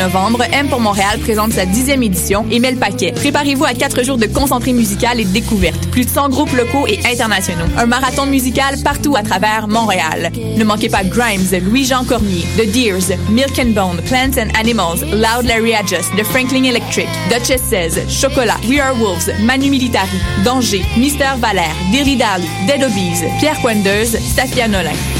21 novembre, M pour Montréal présente sa dixième édition et met le paquet. Préparez-vous à quatre jours de concentré musical et de découverte. Plus de 100 groupes locaux et internationaux. Un marathon musical partout à travers Montréal. Ne manquez pas Grimes, Louis-Jean Cormier, The Deers, Milk and Bone, Plants and Animals, Loud Larry Adjust, The Franklin Electric, Duchess 16, Chocolat, We Are Wolves, Manu Militari, Danger, Mister Valère, Dally, Dead Obies, Pierre Quendeuse, Safia Nolin.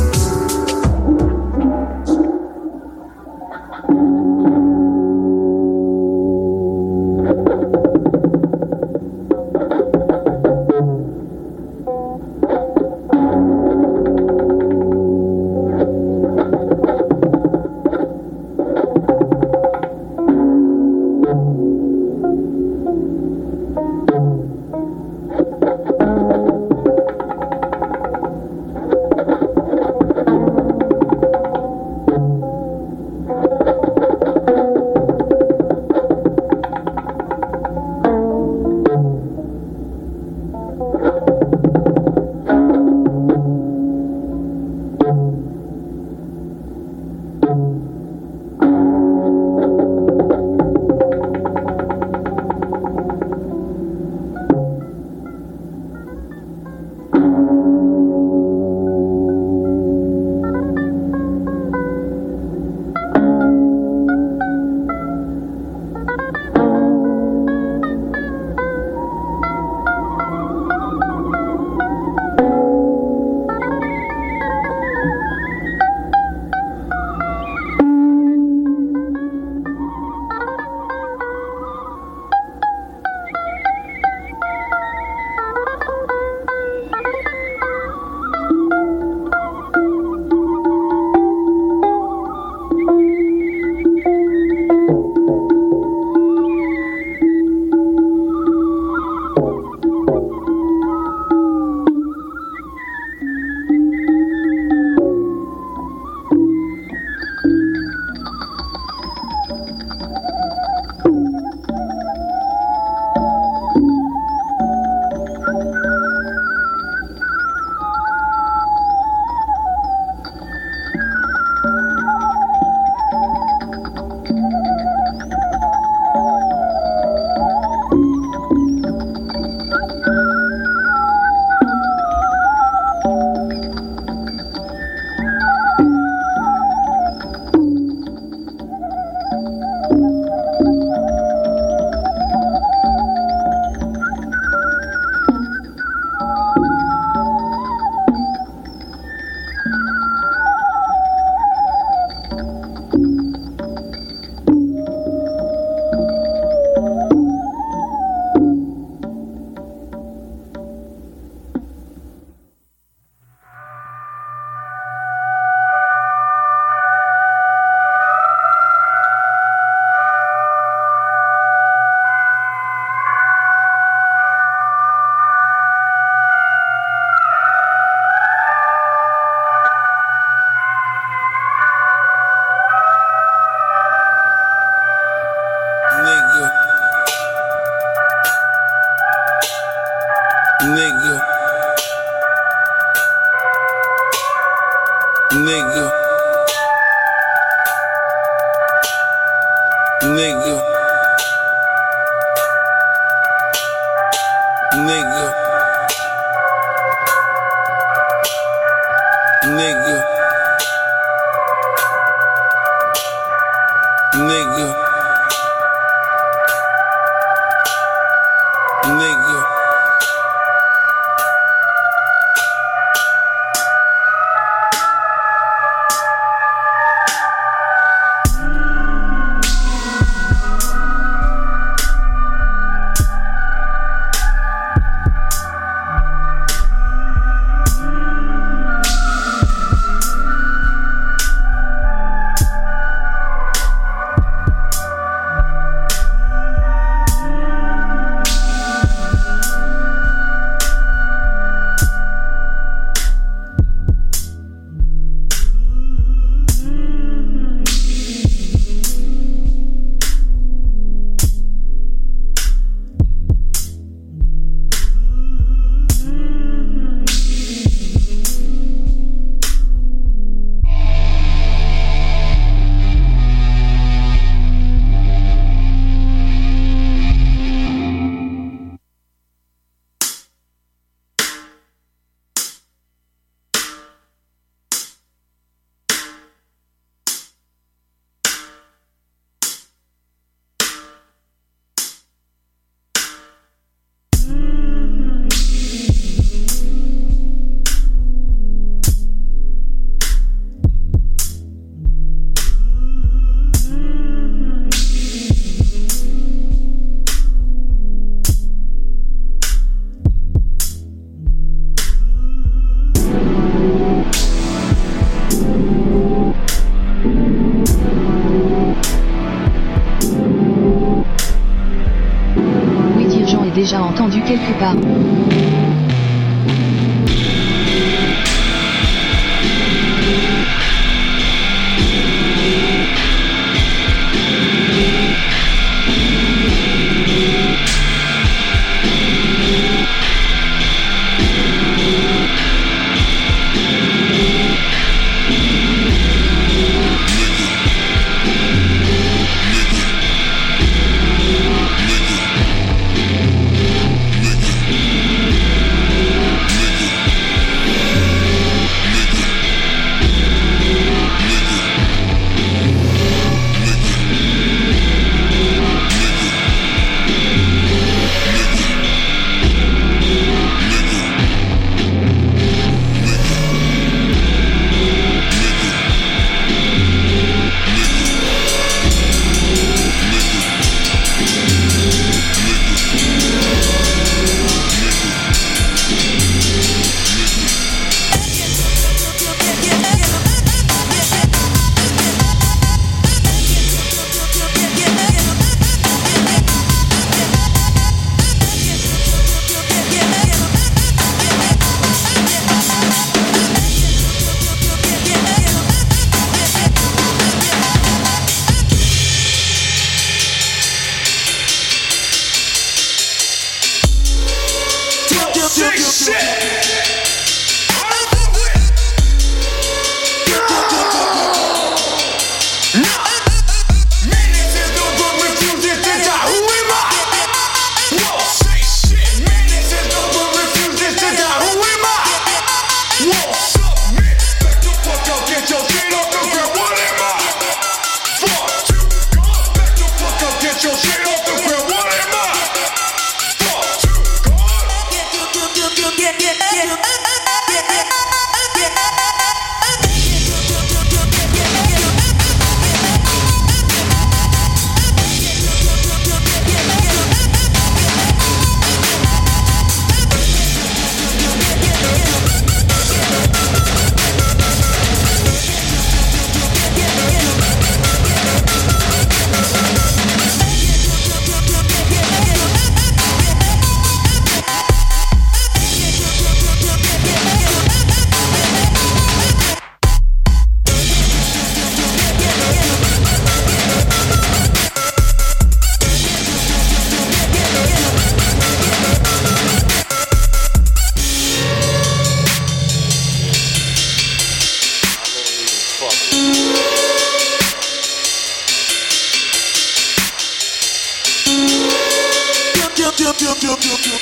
do do do do do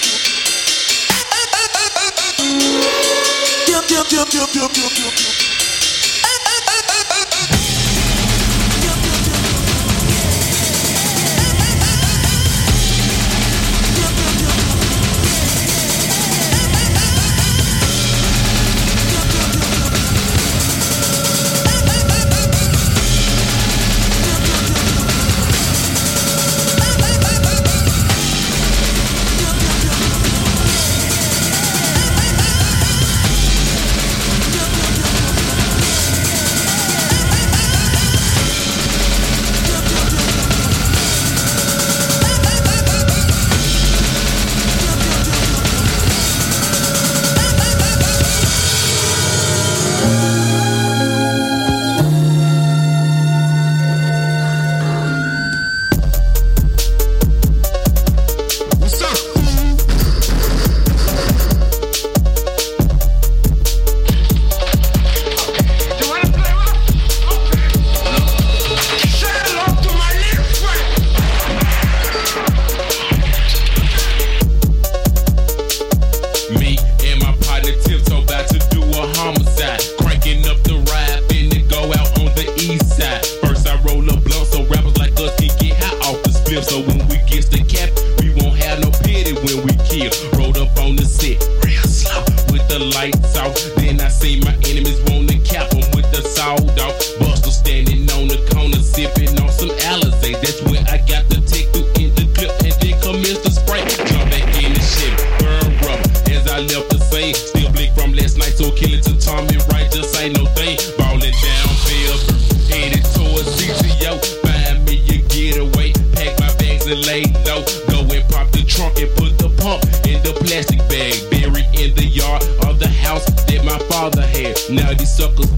so killing to Tommy right just ain't no thing. Ballin' down, pay up, headed towards CTO. Buy me a getaway, pack my bags and lay low. Go and pop the trunk and put the pump in the plastic bag. Buried in the yard of the house that my father had. Now these suckers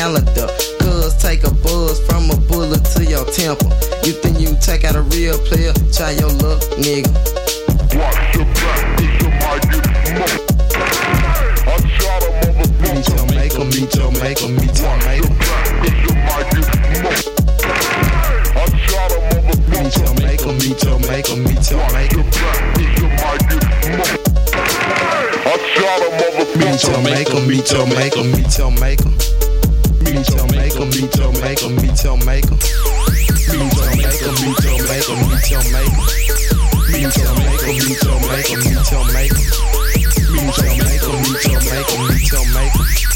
calendar. Cuz take a buzz from a bullet to your temple. You think you take out a real player? Try your luck, nigga. Watch your back, cause you might get smoked. I shot a motherfucker. Meet your maker, meet your maker, meet your maker. Cause you might get smoked. I shot a motherfucker. Meet your maker, meet your maker, meet your maker. Cause you might get smoked. I shot a motherfucker. Meet your maker, meet your maker, meet your maker. Beto, Maker, Beto, Maker, Beto, Maker. Beto, Maker, Beto, Maker, Beto, Maker. Beto, Maker, Beto, Maker, Beto, Maker. Beto, Maker, Beto, Maker, Beto, Maker.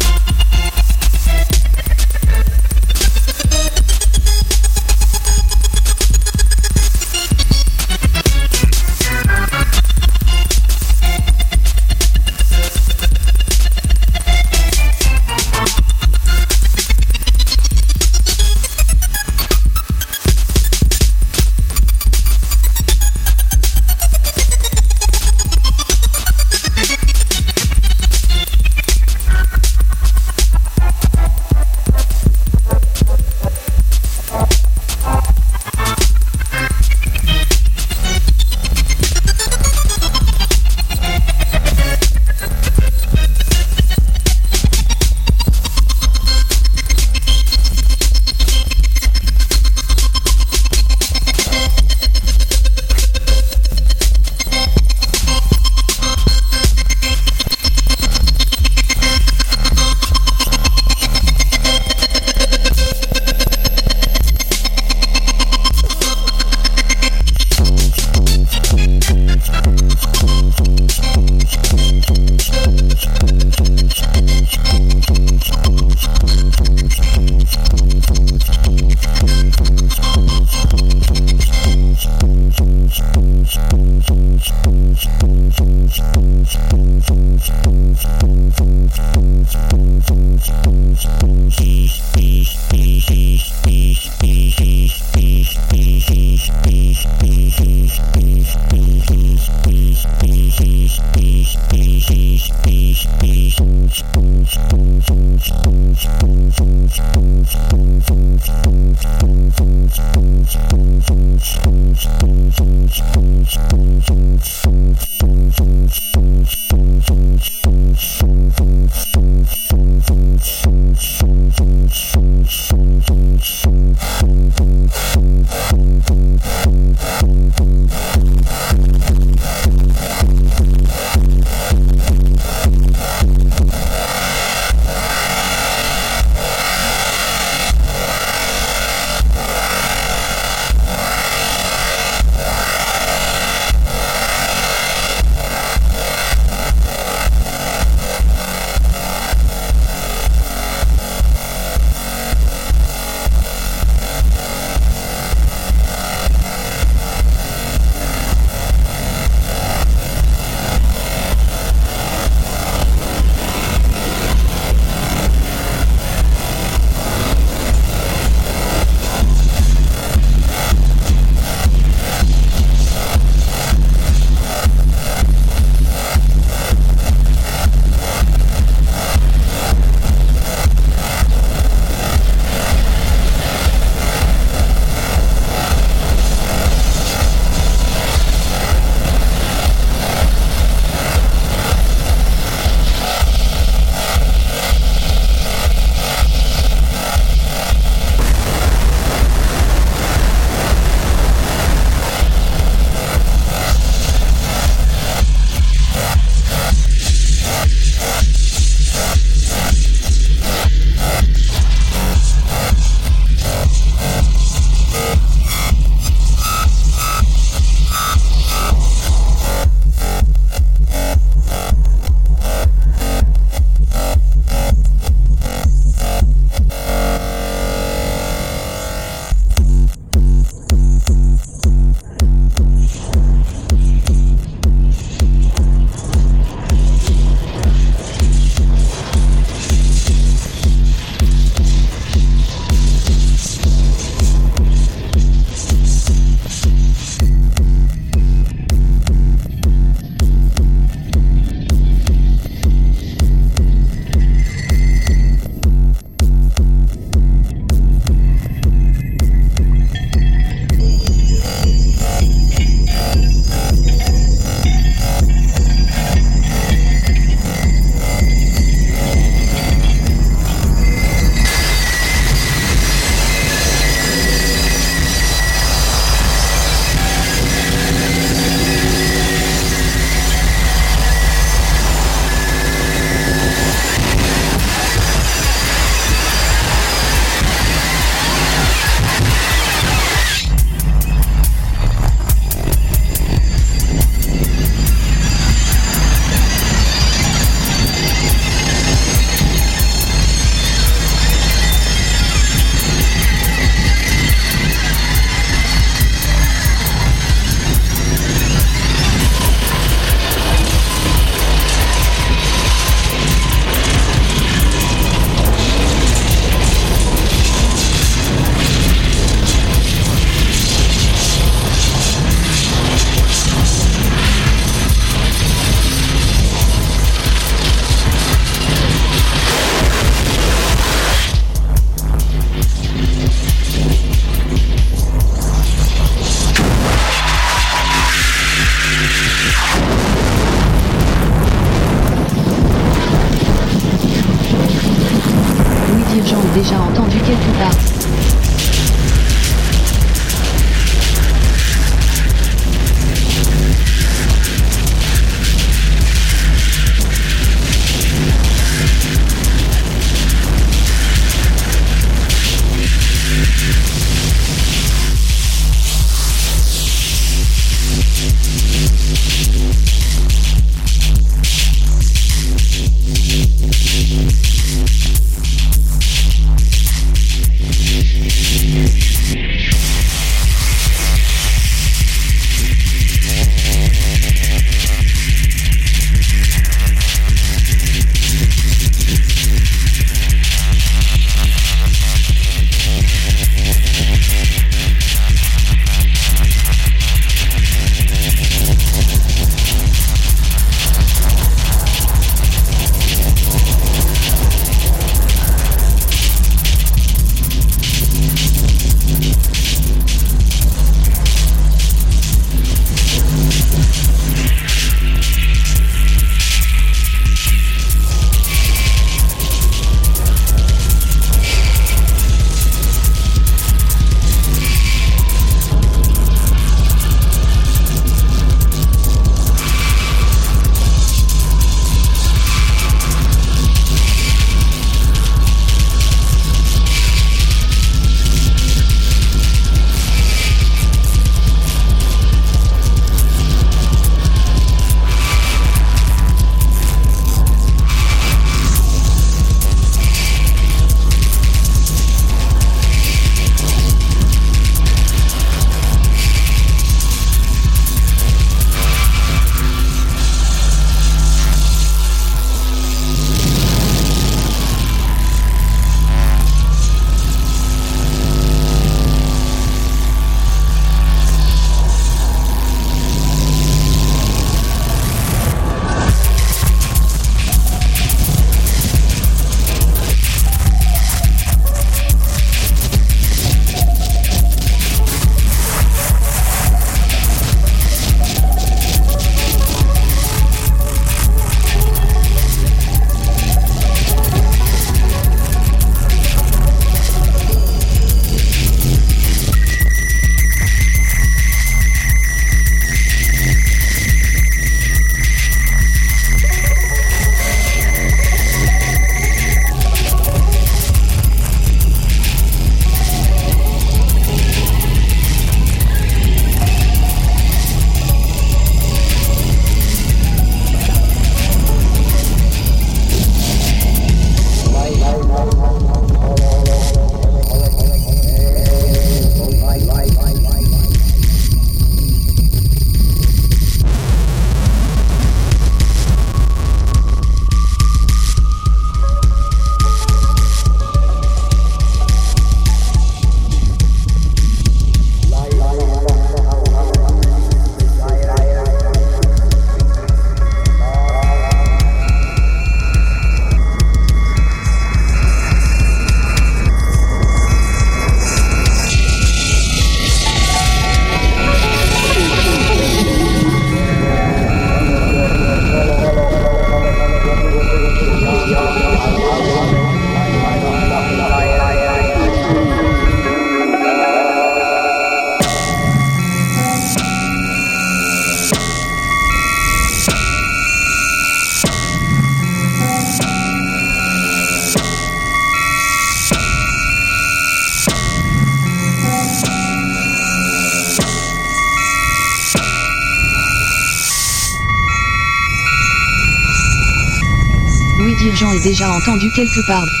Entendu quelque part.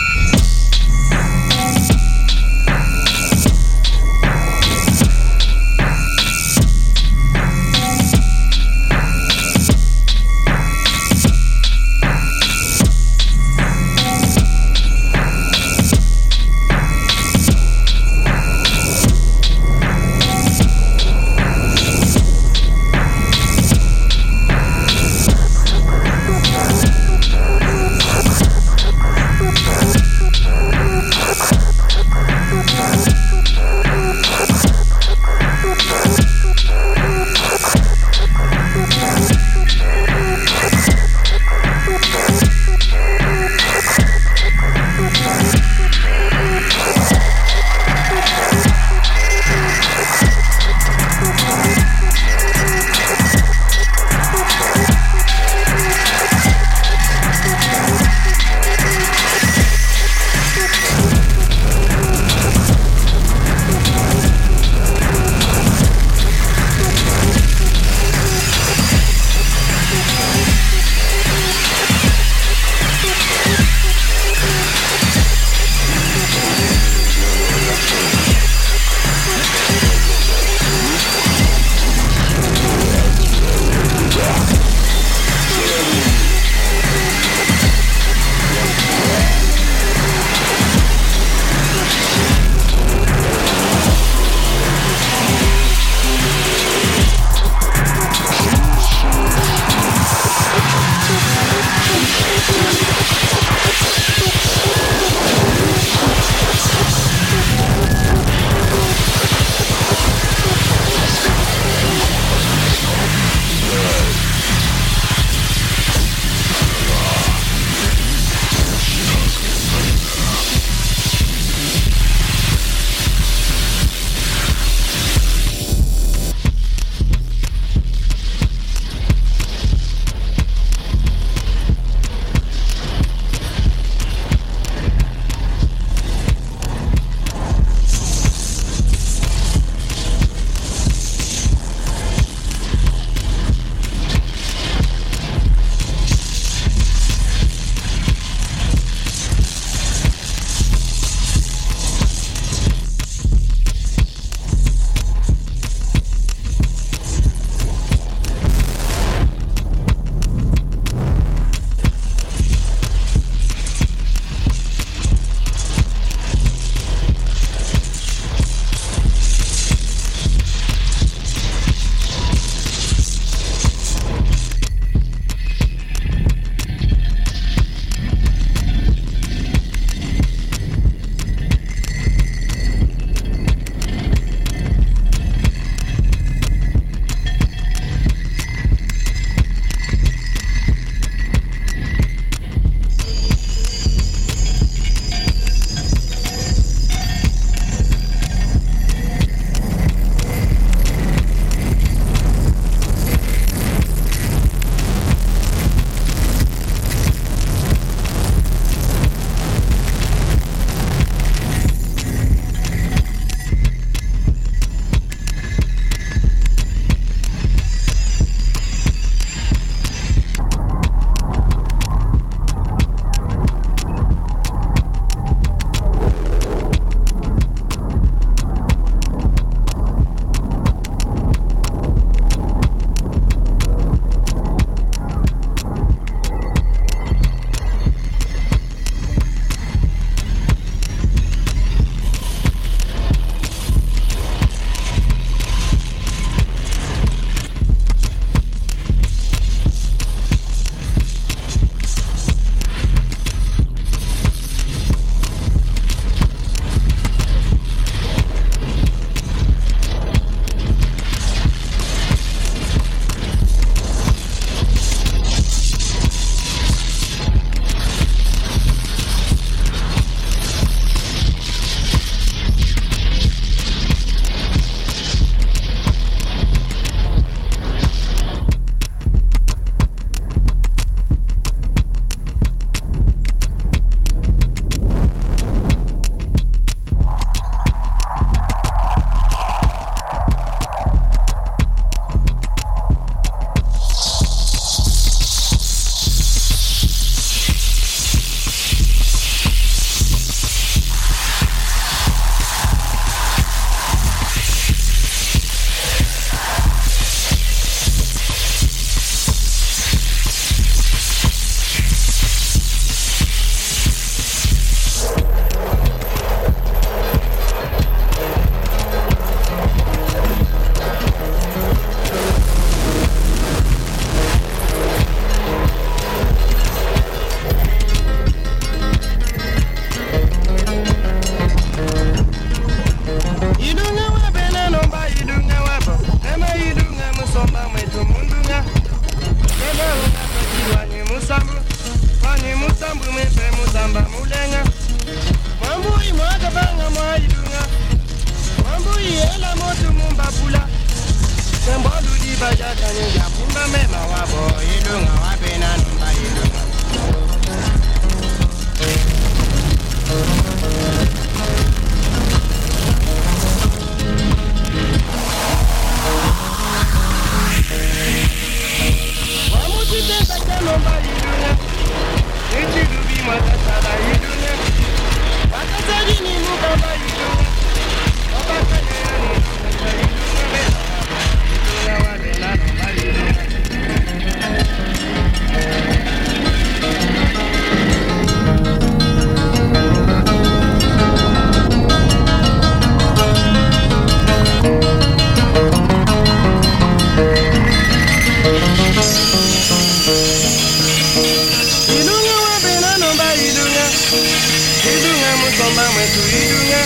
tuidunya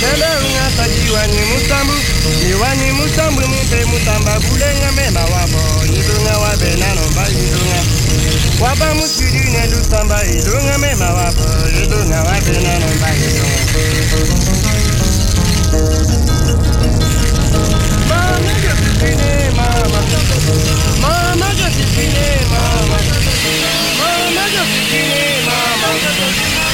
cenderung asa jiwa ni musambu jiwa ni musambu mute mutamba bulenya mema wabo idunga wabe nanomba idunga waba musidi ne dusamba idunga mema wabo idunga wabe nanomba idunga Mama gasipine mama. Mama gasipine mama. Mama gasipine mama.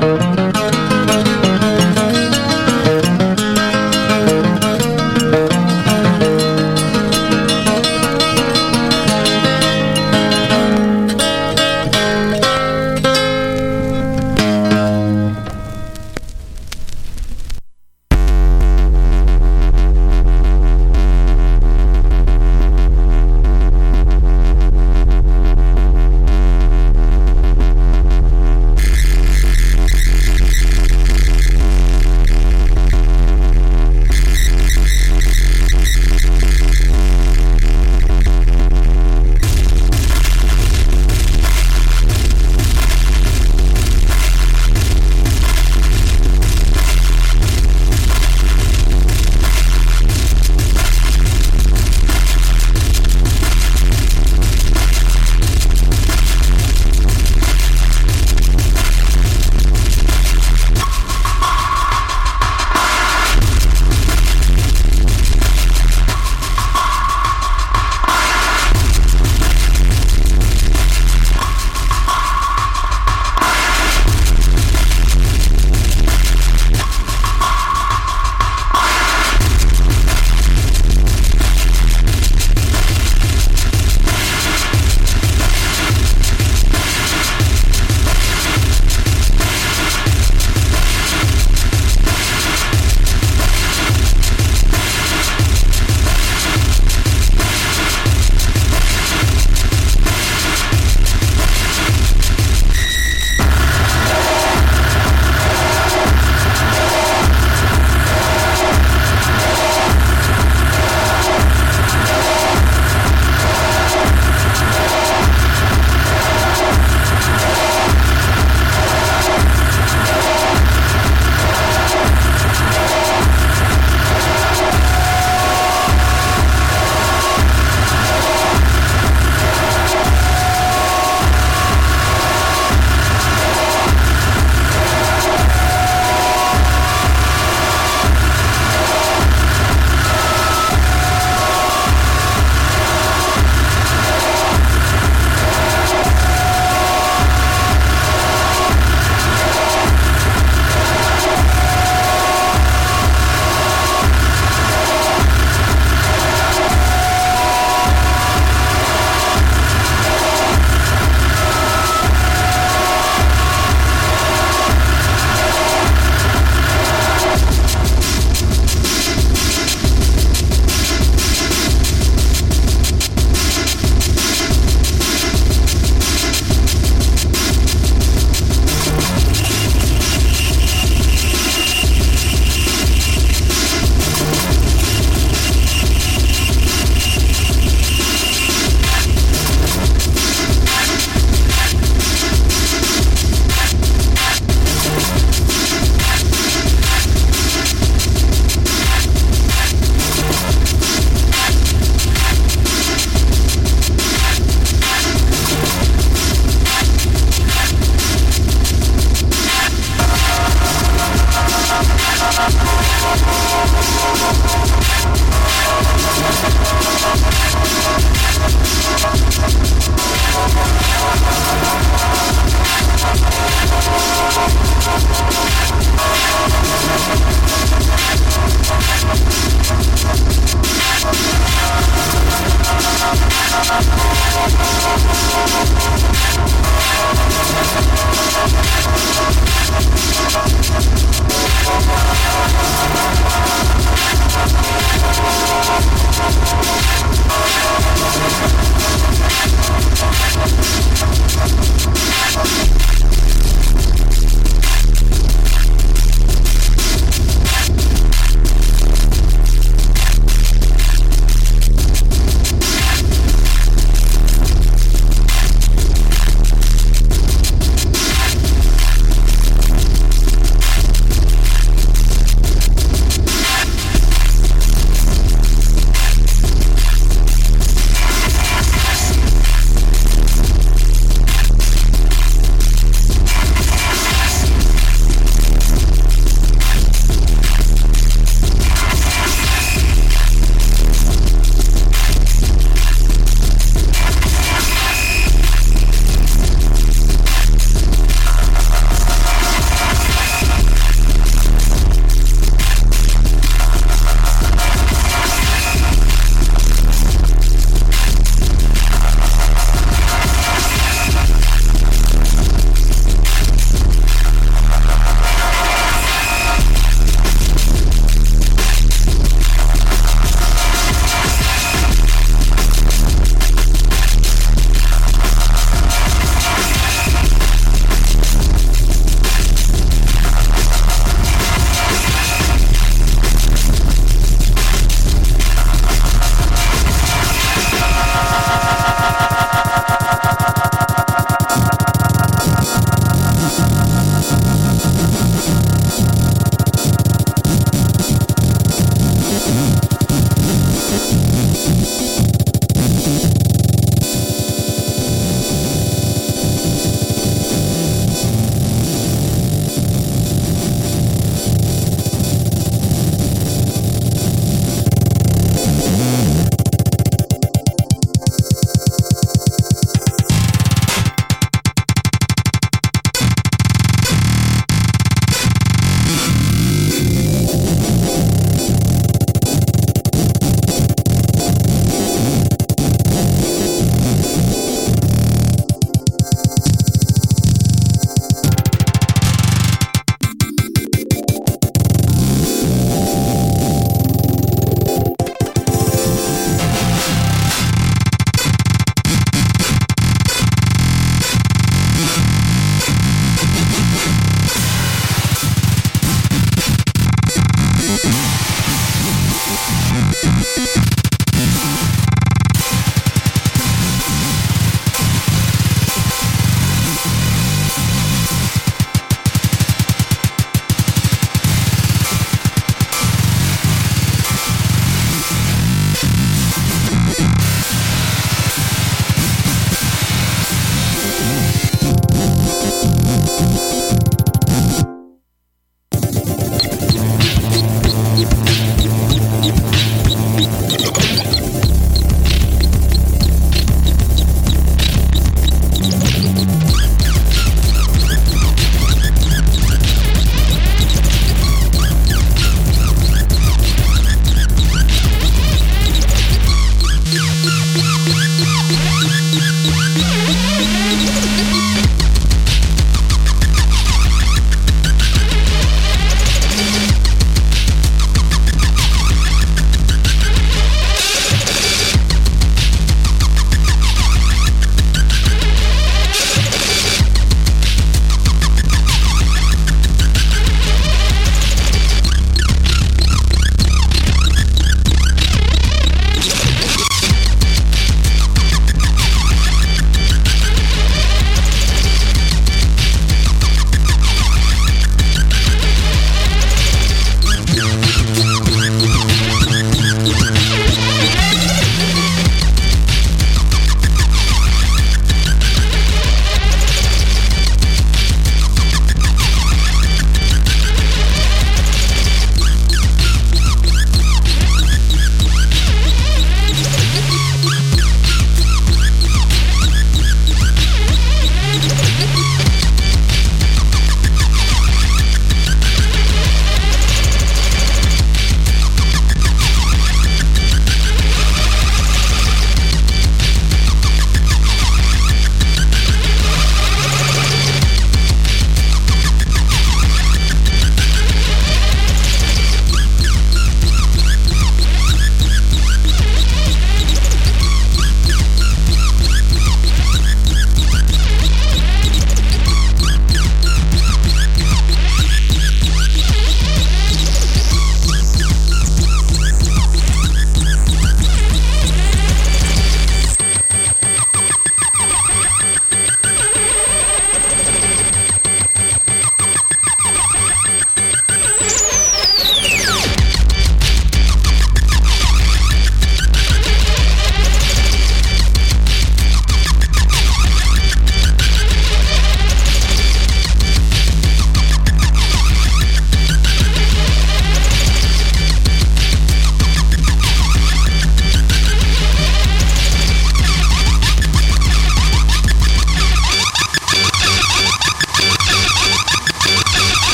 Música